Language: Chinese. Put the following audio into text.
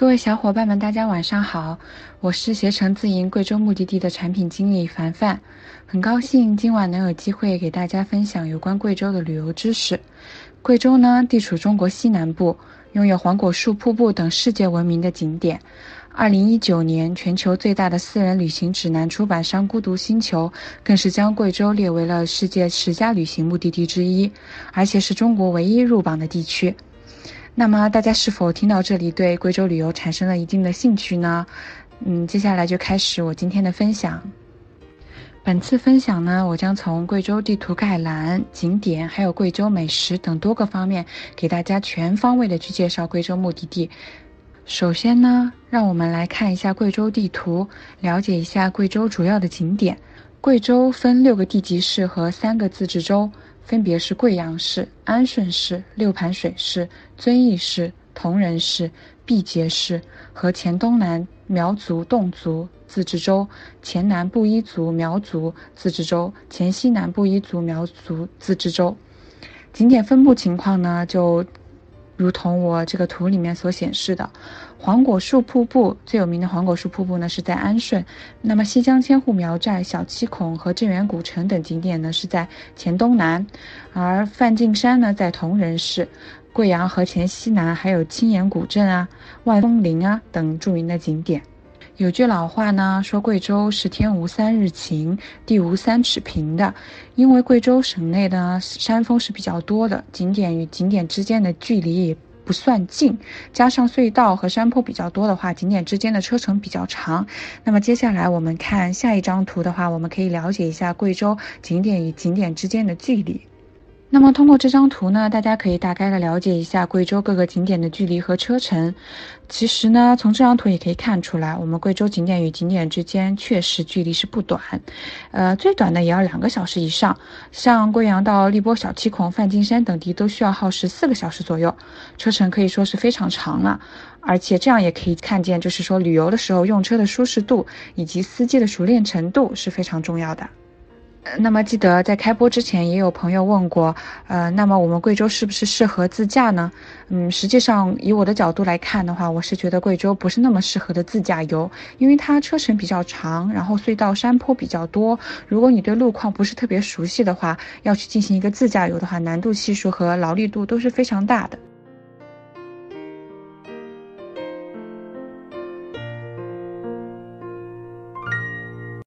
各位小伙伴们，大家晚上好，我是携程自营贵州目的地的产品经理凡凡，很高兴今晚能有机会给大家分享有关贵州的旅游知识。贵州呢，地处中国西南部，拥有黄果树瀑布等世界闻名的景点。二零一九年，全球最大的私人旅行指南出版商孤独星球更是将贵州列为了世界十佳旅行目的地之一，而且是中国唯一入榜的地区。那么大家是否听到这里对贵州旅游产生了一定的兴趣呢？嗯，接下来就开始我今天的分享。本次分享呢，我将从贵州地图概览、景点，还有贵州美食等多个方面，给大家全方位的去介绍贵州目的地。首先呢，让我们来看一下贵州地图，了解一下贵州主要的景点。贵州分六个地级市和三个自治州。分别是贵阳市、安顺市、六盘水市、遵义市、铜仁市、毕节市和黔东南苗族侗族自治州、黔南布依族苗族自治州、黔西南布依族苗族自治州。景点分布情况呢，就。如同我这个图里面所显示的，黄果树瀑布最有名的黄果树瀑布呢是在安顺，那么西江千户苗寨、小七孔和镇远古城等景点呢是在黔东南，而梵净山呢在铜仁市，贵阳和黔西南还有青岩古镇啊、万峰林啊等著名的景点。有句老话呢，说贵州是天无三日晴，地无三尺平的，因为贵州省内的山峰是比较多的，景点与景点之间的距离也不算近，加上隧道和山坡比较多的话，景点之间的车程比较长。那么接下来我们看下一张图的话，我们可以了解一下贵州景点与景点之间的距离。那么通过这张图呢，大家可以大概的了解一下贵州各个景点的距离和车程。其实呢，从这张图也可以看出来，我们贵州景点与景点之间确实距离是不短，呃，最短的也要两个小时以上。像贵阳到荔波小七孔、梵净山等地都需要耗时四个小时左右，车程可以说是非常长了。而且这样也可以看见，就是说旅游的时候用车的舒适度以及司机的熟练程度是非常重要的。那么记得在开播之前，也有朋友问过，呃，那么我们贵州是不是适合自驾呢？嗯，实际上以我的角度来看的话，我是觉得贵州不是那么适合的自驾游，因为它车程比较长，然后隧道山坡比较多。如果你对路况不是特别熟悉的话，要去进行一个自驾游的话，难度系数和劳力度都是非常大的。